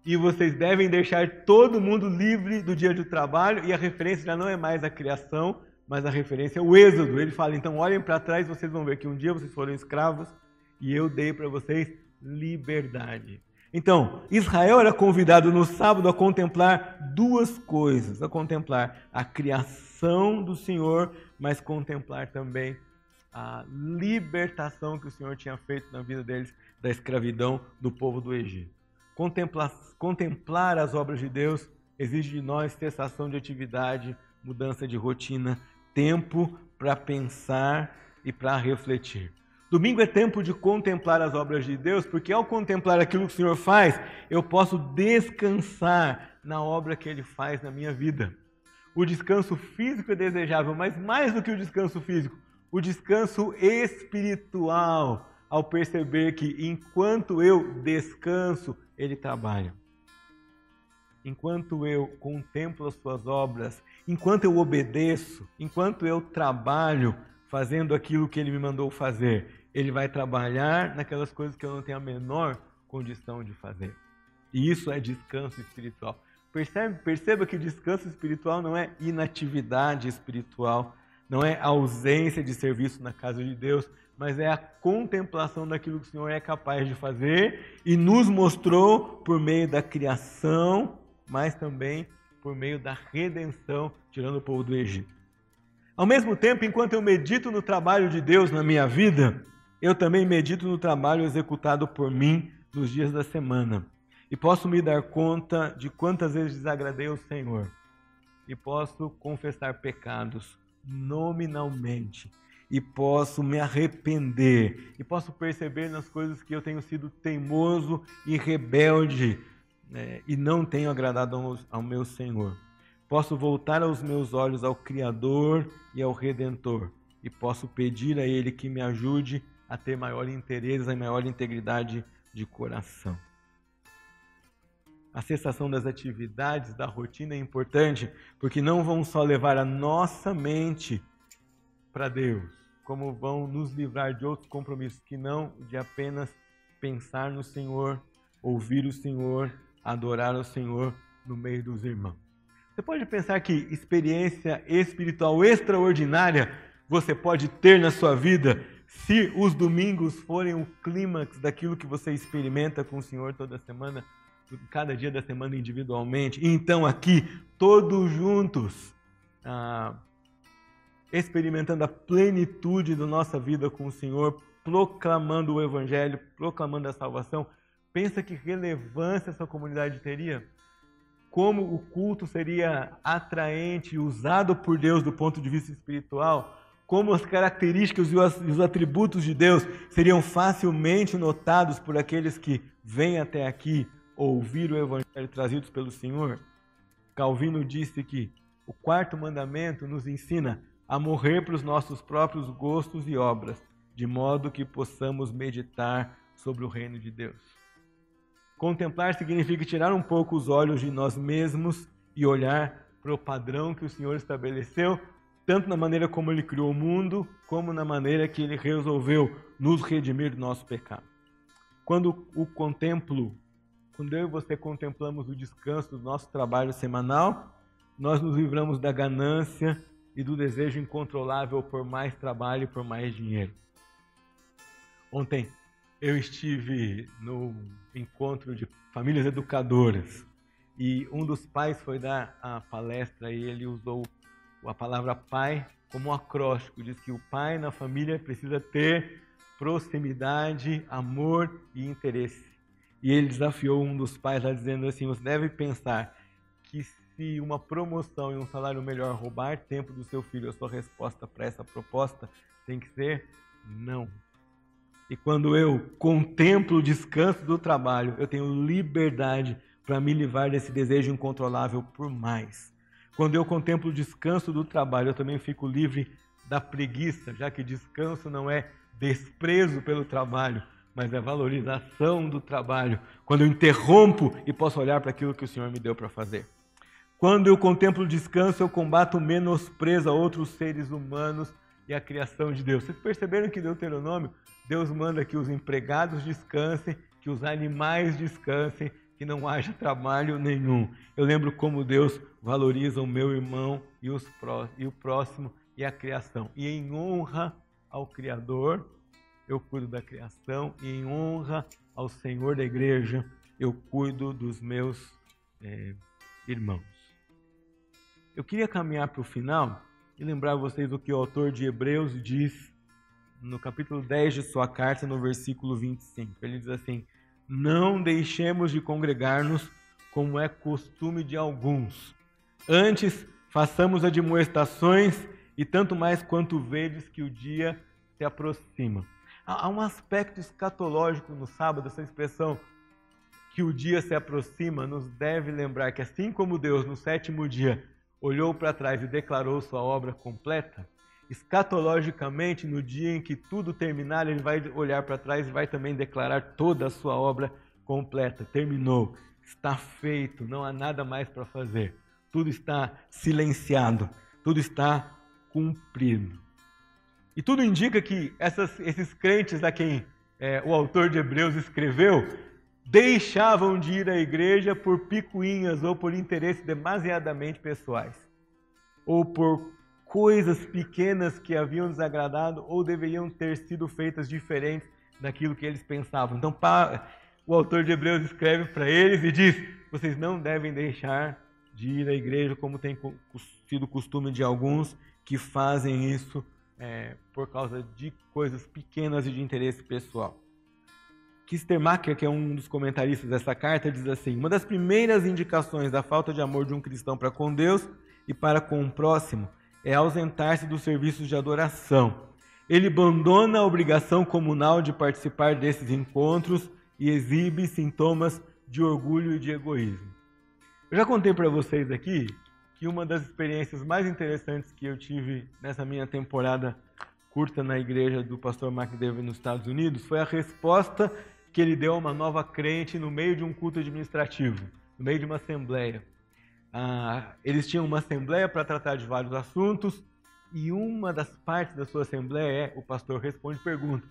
e vocês devem deixar todo mundo livre do dia de trabalho, e a referência já não é mais a criação, mas a referência é o êxodo. Ele fala: então olhem para trás, vocês vão ver que um dia vocês foram escravos e eu dei para vocês liberdade. Então, Israel era convidado no sábado a contemplar duas coisas: a contemplar a criação do Senhor, mas contemplar também a libertação que o Senhor tinha feito na vida deles da escravidão do povo do Egito. Contemplar, contemplar as obras de Deus exige de nós cessação de atividade, mudança de rotina, tempo para pensar e para refletir. Domingo é tempo de contemplar as obras de Deus, porque ao contemplar aquilo que o Senhor faz, eu posso descansar na obra que Ele faz na minha vida. O descanso físico é desejável, mas mais do que o descanso físico, o descanso espiritual, ao perceber que enquanto eu descanso, Ele trabalha. Enquanto eu contemplo as suas obras, enquanto eu obedeço, enquanto eu trabalho fazendo aquilo que Ele me mandou fazer, Ele vai trabalhar naquelas coisas que eu não tenho a menor condição de fazer. E isso é descanso espiritual. Percebe, perceba que descanso espiritual não é inatividade espiritual, não é ausência de serviço na casa de Deus, mas é a contemplação daquilo que o Senhor é capaz de fazer e nos mostrou por meio da criação, mas também por meio da redenção, tirando o povo do Egito. Ao mesmo tempo, enquanto eu medito no trabalho de Deus na minha vida, eu também medito no trabalho executado por mim nos dias da semana. E posso me dar conta de quantas vezes desagradei ao Senhor. E posso confessar pecados nominalmente e posso me arrepender e posso perceber nas coisas que eu tenho sido teimoso e rebelde né, e não tenho agradado ao, ao meu Senhor. Posso voltar os meus olhos ao Criador e ao Redentor e posso pedir a Ele que me ajude a ter maior interesse e maior integridade de coração. A cessação das atividades, da rotina é importante, porque não vão só levar a nossa mente para Deus, como vão nos livrar de outros compromissos que não de apenas pensar no Senhor, ouvir o Senhor, adorar o Senhor no meio dos irmãos. Você pode pensar que experiência espiritual extraordinária você pode ter na sua vida se os domingos forem o clímax daquilo que você experimenta com o Senhor toda semana, cada dia da semana individualmente. Então, aqui, todos juntos, ah, experimentando a plenitude da nossa vida com o Senhor, proclamando o Evangelho, proclamando a salvação. Pensa que relevância essa comunidade teria? Como o culto seria atraente, usado por Deus do ponto de vista espiritual? como as características e os atributos de Deus seriam facilmente notados por aqueles que vêm até aqui ouvir o evangelho trazido pelo Senhor. Calvino disse que o quarto mandamento nos ensina a morrer para os nossos próprios gostos e obras, de modo que possamos meditar sobre o reino de Deus. Contemplar significa tirar um pouco os olhos de nós mesmos e olhar para o padrão que o Senhor estabeleceu tanto na maneira como ele criou o mundo, como na maneira que ele resolveu nos redimir do nosso pecado. Quando o contemplo, quando eu e você contemplamos o descanso do nosso trabalho semanal, nós nos livramos da ganância e do desejo incontrolável por mais trabalho e por mais dinheiro. Ontem eu estive no encontro de famílias educadoras e um dos pais foi dar a palestra e ele usou a palavra pai como um acróstico. Diz que o pai na família precisa ter proximidade, amor e interesse. E ele desafiou um dos pais lá dizendo assim: você deve pensar que se uma promoção e um salário melhor roubar tempo do seu filho, a sua resposta para essa proposta tem que ser não. E quando eu contemplo o descanso do trabalho, eu tenho liberdade para me livrar desse desejo incontrolável por mais. Quando eu contemplo o descanso do trabalho, eu também fico livre da preguiça, já que descanso não é desprezo pelo trabalho, mas é valorização do trabalho. Quando eu interrompo e posso olhar para aquilo que o Senhor me deu para fazer. Quando eu contemplo o descanso, eu combato menosprezo a outros seres humanos e a criação de Deus. Vocês perceberam que Deuteronômio, Deus manda que os empregados descansem, que os animais descansem, que não haja trabalho nenhum. Eu lembro como Deus valoriza o meu irmão e, os pró e o próximo e a criação. E em honra ao Criador, eu cuido da criação, e em honra ao Senhor da igreja, eu cuido dos meus é, irmãos. Eu queria caminhar para o final e lembrar vocês o que o autor de Hebreus diz no capítulo 10 de sua carta, no versículo 25. Ele diz assim: não deixemos de congregar-nos, como é costume de alguns. Antes, façamos admoestações, e tanto mais quanto vedes que o dia se aproxima. Há um aspecto escatológico no sábado, essa expressão que o dia se aproxima nos deve lembrar que, assim como Deus no sétimo dia olhou para trás e declarou sua obra completa, escatologicamente, no dia em que tudo terminar, ele vai olhar para trás e vai também declarar toda a sua obra completa. Terminou, está feito, não há nada mais para fazer. Tudo está silenciado, tudo está cumprido. E tudo indica que essas, esses crentes a quem é, o autor de Hebreus escreveu deixavam de ir à igreja por picuinhas ou por interesses demasiadamente pessoais, ou por coisas pequenas que haviam desagradado ou deveriam ter sido feitas diferentes daquilo que eles pensavam. Então, o autor de Hebreus escreve para eles e diz: vocês não devem deixar de ir à igreja como tem sido costume de alguns que fazem isso é, por causa de coisas pequenas e de interesse pessoal. Kistermacher, que é um dos comentaristas dessa carta, diz assim: Uma das primeiras indicações da falta de amor de um cristão para com Deus e para com o próximo é ausentar-se dos serviços de adoração. Ele abandona a obrigação comunal de participar desses encontros e exibe sintomas de orgulho e de egoísmo. Eu já contei para vocês aqui que uma das experiências mais interessantes que eu tive nessa minha temporada curta na igreja do pastor Mark David nos Estados Unidos foi a resposta que ele deu a uma nova crente no meio de um culto administrativo, no meio de uma assembleia. Ah, eles tinham uma assembleia para tratar de vários assuntos E uma das partes da sua assembleia é o pastor responde perguntas.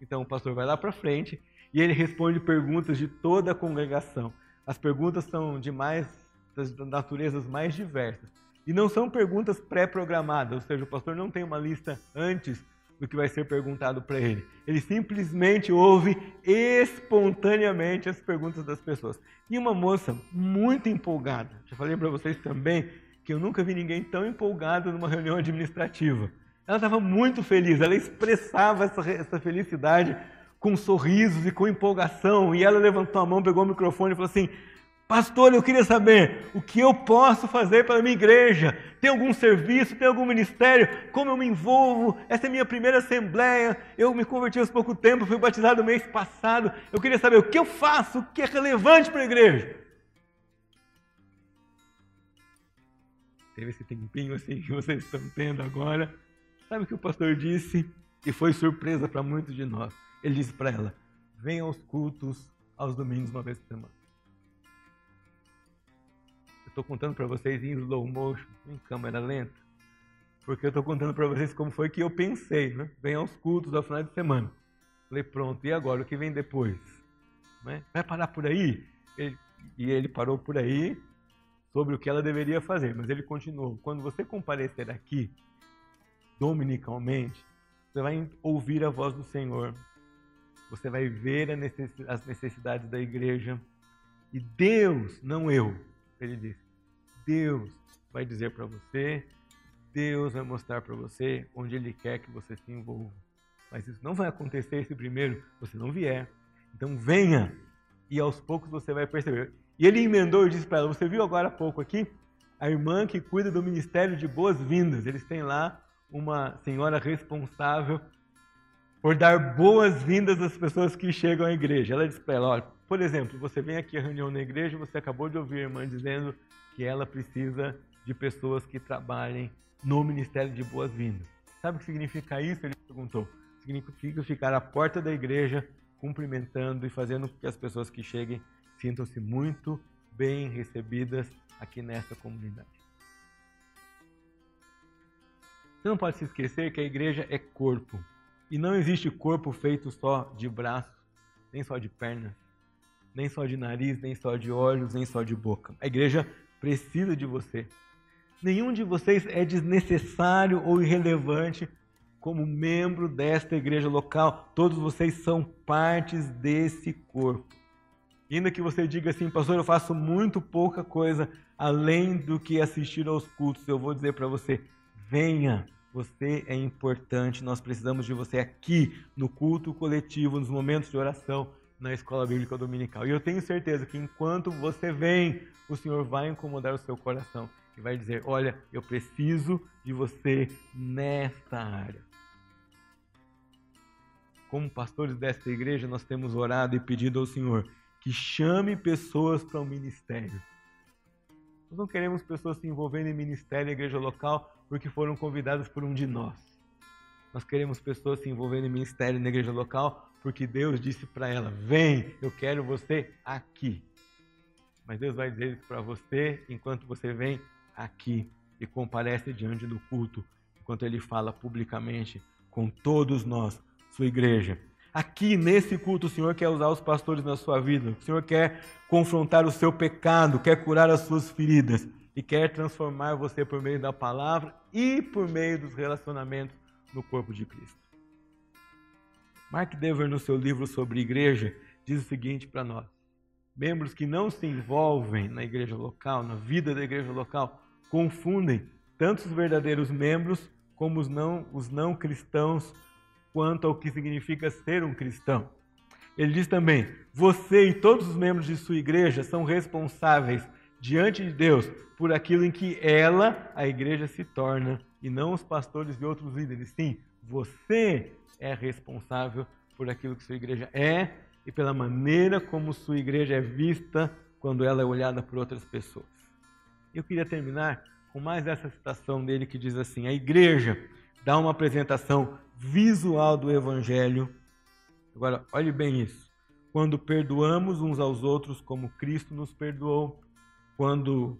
Então o pastor vai lá para frente e ele responde perguntas de toda a congregação. As perguntas são de mais das naturezas mais diversas. E não são perguntas pré-programadas, ou seja, o pastor não tem uma lista antes do que vai ser perguntado para ele. Ele simplesmente ouve espontaneamente as perguntas das pessoas. E uma moça muito empolgada, já falei para vocês também que eu nunca vi ninguém tão empolgado numa reunião administrativa. Ela estava muito feliz, ela expressava essa, essa felicidade com sorrisos e com empolgação. E ela levantou a mão, pegou o microfone e falou assim: Pastor, eu queria saber o que eu posso fazer para a minha igreja. Tem algum serviço, tem algum ministério? Como eu me envolvo? Essa é minha primeira assembleia. Eu me converti há pouco tempo, fui batizado no mês passado. Eu queria saber o que eu faço, o que é relevante para a igreja. Teve esse tempinho assim que vocês estão tendo agora. Sabe o que o pastor disse? E foi surpresa para muitos de nós. Ele disse para ela: venha aos cultos aos domingos uma vez por semana. Estou contando para vocês em slow motion, em câmera lenta, porque eu estou contando para vocês como foi que eu pensei, né? Vem aos cultos ao final de semana. Falei, pronto, e agora? O que vem depois? Né? Vai parar por aí? Ele, e ele parou por aí sobre o que ela deveria fazer, mas ele continuou. Quando você comparecer aqui, dominicalmente, você vai ouvir a voz do Senhor, você vai ver as necessidades da igreja, e Deus, não eu, ele disse: Deus vai dizer para você, Deus vai mostrar para você onde Ele quer que você se envolva. Mas isso não vai acontecer se primeiro você não vier. Então venha e aos poucos você vai perceber. E ele emendou e disse para ela: Você viu agora há pouco aqui? A irmã que cuida do ministério de boas-vindas. Eles têm lá uma senhora responsável por dar boas-vindas às pessoas que chegam à igreja. Ela disse para ela: Olha, por exemplo, você vem aqui à reunião na igreja, você acabou de ouvir a irmã dizendo que ela precisa de pessoas que trabalhem no ministério de boas-vindas. Sabe o que significa isso? Ele perguntou. Significa ficar à porta da igreja, cumprimentando e fazendo com que as pessoas que cheguem sintam-se muito bem recebidas aqui nesta comunidade. Você não pode se esquecer que a igreja é corpo. E não existe corpo feito só de braços, nem só de pernas, nem só de nariz, nem só de olhos, nem só de boca. A igreja precisa de você. Nenhum de vocês é desnecessário ou irrelevante como membro desta igreja local. Todos vocês são partes desse corpo. ainda que você diga assim, pastor, eu faço muito pouca coisa além do que assistir aos cultos, eu vou dizer para você: venha, você é importante, nós precisamos de você aqui no culto coletivo, nos momentos de oração na escola bíblica dominical. E eu tenho certeza que enquanto você vem, o Senhor vai incomodar o seu coração e vai dizer: Olha, eu preciso de você nesta área. Como pastores desta igreja, nós temos orado e pedido ao Senhor que chame pessoas para o ministério. Nós não queremos pessoas se envolvendo em ministério na igreja local porque foram convidadas por um de nós. Nós queremos pessoas se envolvendo em ministério na igreja local porque Deus disse para ela: Vem, eu quero você aqui. Mas Deus vai dizer isso para você enquanto você vem aqui e comparece diante do culto, enquanto Ele fala publicamente com todos nós, sua igreja. Aqui nesse culto, o Senhor quer usar os pastores na sua vida, o Senhor quer confrontar o seu pecado, quer curar as suas feridas e quer transformar você por meio da palavra e por meio dos relacionamentos no corpo de Cristo. Mark Dever, no seu livro sobre igreja, diz o seguinte para nós: membros que não se envolvem na igreja local, na vida da igreja local, confundem tanto os verdadeiros membros como os não, os não cristãos quanto ao que significa ser um cristão. Ele diz também: você e todos os membros de sua igreja são responsáveis diante de Deus por aquilo em que ela, a igreja, se torna, e não os pastores e outros líderes. Sim, você é responsável por aquilo que sua igreja é e pela maneira como sua igreja é vista quando ela é olhada por outras pessoas. Eu queria terminar com mais essa citação dele que diz assim: a igreja dá uma apresentação visual do evangelho. Agora, olhe bem isso. Quando perdoamos uns aos outros como Cristo nos perdoou, quando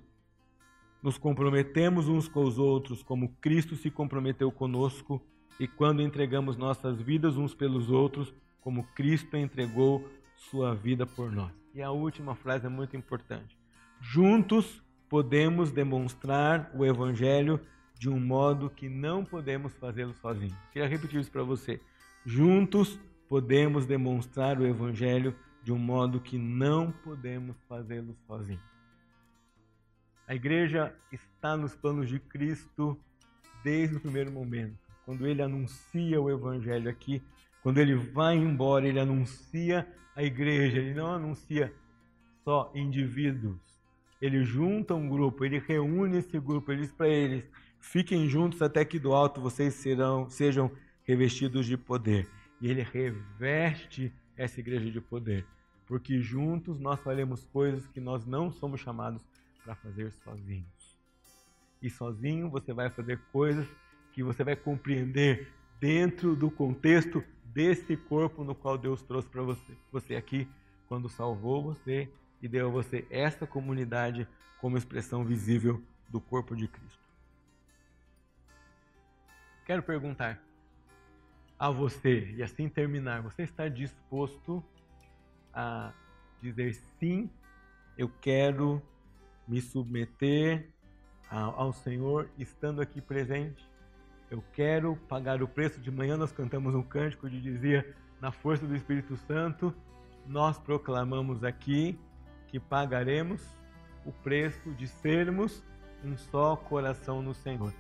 nos comprometemos uns com os outros, como Cristo se comprometeu conosco, e quando entregamos nossas vidas uns pelos outros, como Cristo entregou sua vida por nós. E a última frase é muito importante. Juntos podemos demonstrar o Evangelho de um modo que não podemos fazê-lo sozinhos. Queria repetir isso para você. Juntos podemos demonstrar o Evangelho de um modo que não podemos fazê-lo sozinhos. A igreja está nos planos de Cristo desde o primeiro momento. Quando ele anuncia o Evangelho aqui, quando ele vai embora, ele anuncia a igreja, ele não anuncia só indivíduos. Ele junta um grupo, ele reúne esse grupo, ele diz para eles: fiquem juntos até que do alto vocês serão, sejam revestidos de poder. E ele reveste essa igreja de poder, porque juntos nós faremos coisas que nós não somos chamados para fazer sozinhos. E sozinho você vai fazer coisas que você vai compreender dentro do contexto desse corpo no qual Deus trouxe para você. Você aqui, quando salvou você e deu a você esta comunidade como expressão visível do corpo de Cristo. Quero perguntar a você, e assim terminar, você está disposto a dizer sim, eu quero me submeter ao Senhor estando aqui presente? Eu quero pagar o preço. De manhã nós cantamos um cântico de dizia, na força do Espírito Santo, nós proclamamos aqui que pagaremos o preço de sermos um só coração no Senhor.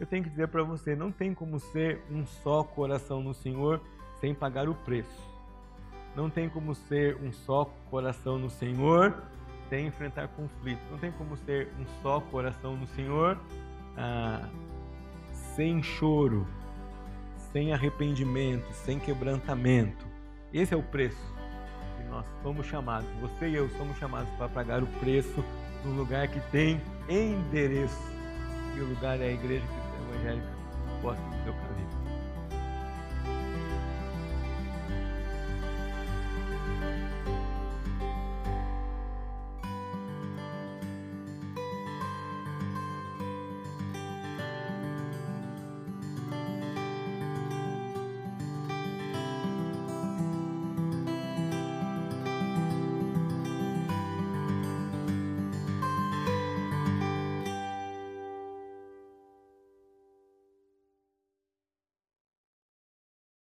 Eu tenho que dizer para você, não tem como ser um só coração no Senhor sem pagar o preço. Não tem como ser um só coração no Senhor sem enfrentar conflitos. Não tem como ser um só coração no Senhor ah, sem choro, sem arrependimento, sem quebrantamento. Esse é o preço que nós somos chamados, você e eu somos chamados para pagar o preço num lugar que tem endereço. E o lugar é a Igreja Cristã Evangélica Posta do Seu Caminho.